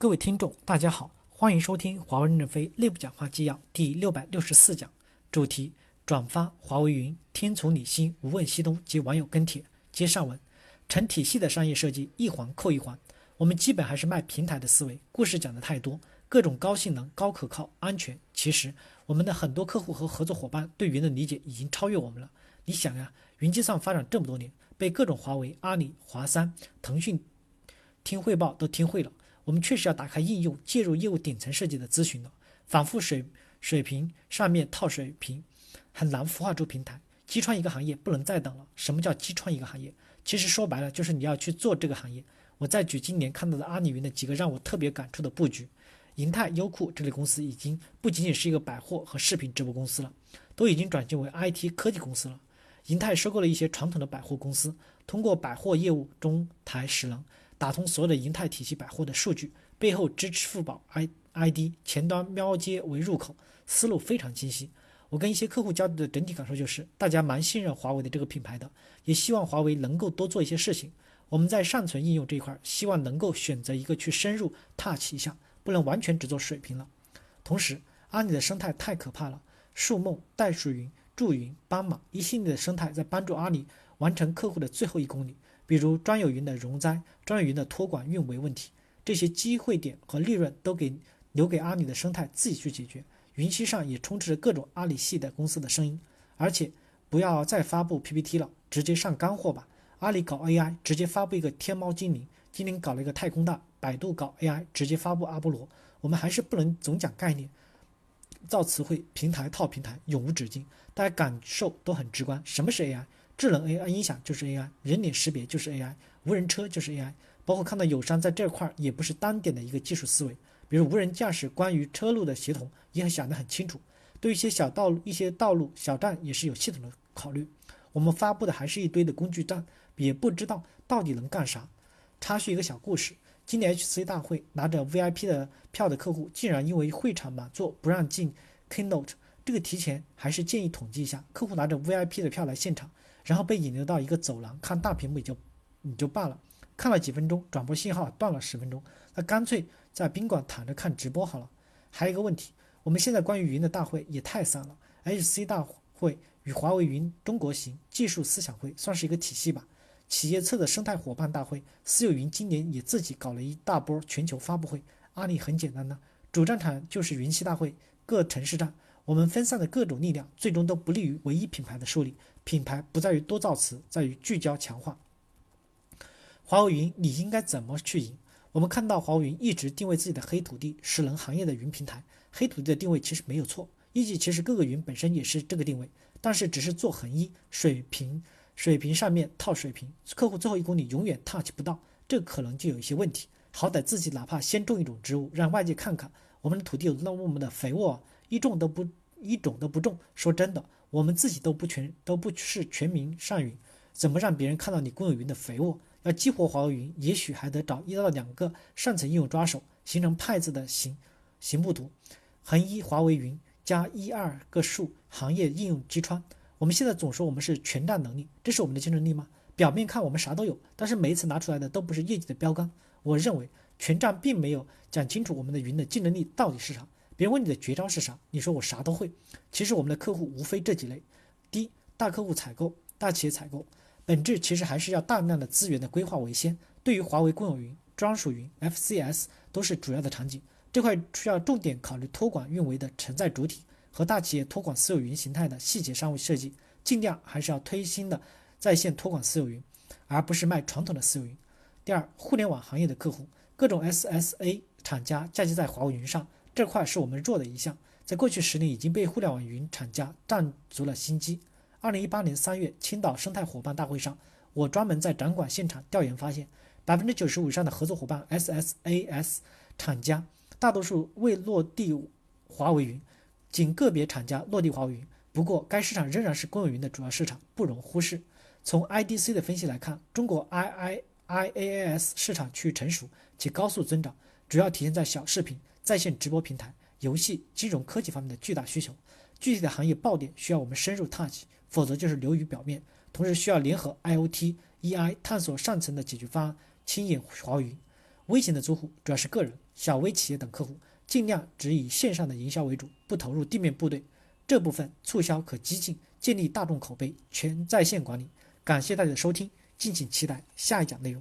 各位听众，大家好，欢迎收听华为任正非内部讲话纪要第六百六十四讲，主题：转发华为云听从你心，无问西东及网友跟帖。接上文，成体系的商业设计一环扣一环，我们基本还是卖平台的思维。故事讲的太多，各种高性能、高可靠、安全，其实我们的很多客户和合作伙伴对云的理解已经超越我们了。你想呀，云计算发展这么多年，被各种华为、阿里、华三、腾讯听汇报都听会了。我们确实要打开应用，介入业务顶层设计的咨询了。反复水水平上面套水平，很难孵化出平台。击穿一个行业不能再等了。什么叫击穿一个行业？其实说白了就是你要去做这个行业。我再举今年看到的阿里云的几个让我特别感触的布局。银泰、优酷这类公司已经不仅仅是一个百货和视频直播公司了，都已经转型为 IT 科技公司了。银泰收购了一些传统的百货公司，通过百货业务中台使能。打通所有的银泰体系百货的数据，背后支持付宝 i ID，前端喵街为入口，思路非常清晰。我跟一些客户交流的整体感受就是，大家蛮信任华为的这个品牌的，也希望华为能够多做一些事情。我们在上存应用这一块，希望能够选择一个去深入 touch 一下，不能完全只做水平了。同时，阿里的生态太可怕了，数梦、袋鼠云、助云、斑马一系列的生态在帮助阿里完成客户的最后一公里。比如专有云的容灾、专有云的托管运维问题，这些机会点和利润都给留给阿里的生态自己去解决。云栖上也充斥着各种阿里系的公司的声音，而且不要再发布 PPT 了，直接上干货吧。阿里搞 AI，直接发布一个天猫精灵；精灵搞了一个太空大；百度搞 AI，直接发布阿波罗。我们还是不能总讲概念，造词汇，平台套平台，永无止境。大家感受都很直观，什么是 AI？智能 AI 音响就是 AI，人脸识别就是 AI，无人车就是 AI，包括看到友商在这块儿也不是单点的一个技术思维，比如无人驾驶，关于车路的协同也想得很清楚，对一些小道路、一些道路小站也是有系统的考虑。我们发布的还是一堆的工具站，也不知道到底能干啥。插叙一个小故事，今年 HC 大会拿着 VIP 的票的客户，竟然因为会场满座不让进 Keynote，这个提前还是建议统计一下，客户拿着 VIP 的票来现场。然后被引流到一个走廊看大屏幕也就，你就罢了，看了几分钟转播信号断了十分钟，那干脆在宾馆躺着看直播好了。还有一个问题，我们现在关于云的大会也太散了，HC 大会与华为云中国行技术思想会算是一个体系吧。企业侧的生态伙伴大会，私有云今年也自己搞了一大波全球发布会。阿里很简单呢，主战场就是云栖大会，各城市站。我们分散的各种力量，最终都不利于唯一品牌的树立。品牌不在于多造词，在于聚焦强化。华为云，你应该怎么去赢？我们看到华为云一直定位自己的黑土地，是能行业的云平台。黑土地的定位其实没有错，一级其实各个云本身也是这个定位，但是只是做横一水平，水平上面套水平，客户最后一公里永远 touch 不到，这可能就有一些问题。好歹自己哪怕先种一种植物，让外界看看我们的土地有那么的肥沃，一种都不。一种都不中。说真的，我们自己都不全都不是全民上云，怎么让别人看到你公有云的肥沃？要激活华为云，也许还得找一到两个上层应用抓手，形成派字的形形部图，横一华为云加一二个数行业应用击穿。我们现在总说我们是全站能力，这是我们的竞争力吗？表面看我们啥都有，但是每一次拿出来的都不是业绩的标杆。我认为全站并没有讲清楚我们的云的竞争力到底是啥。别问你的绝招是啥？你说我啥都会。其实我们的客户无非这几类：第一，大客户采购、大企业采购，本质其实还是要大量的资源的规划为先。对于华为公有云、专属云、FCS 都是主要的场景，这块需要重点考虑托管运维的承载主体和大企业托管私有云形态的细节商务设计，尽量还是要推新的在线托管私有云，而不是卖传统的私有云。第二，互联网行业的客户，各种 SSA 厂家嫁接在华为云上。这块是我们弱的一项，在过去十年已经被互联网云厂家占足了先机。二零一八年三月，青岛生态伙伴大会上，我专门在展馆现场调研发现，百分之九十五以上的合作伙伴 SSAS 厂家，大多数未落地华为云，仅个别厂家落地华为云。不过，该市场仍然是公有云的主要市场，不容忽视。从 IDC 的分析来看，中国 II IaaS 市场趋于成熟且高速增长，主要体现在小视频。在线直播平台、游戏、金融科技方面的巨大需求，具体的行业爆点需要我们深入 touch，否则就是流于表面。同时需要联合 IOT、EI 探索上层的解决方案，轻引华云。微型的租户主要是个人、小微企业等客户，尽量只以线上的营销为主，不投入地面部队。这部分促销可激进，建立大众口碑，全在线管理。感谢大家的收听，敬请期待下一讲内容。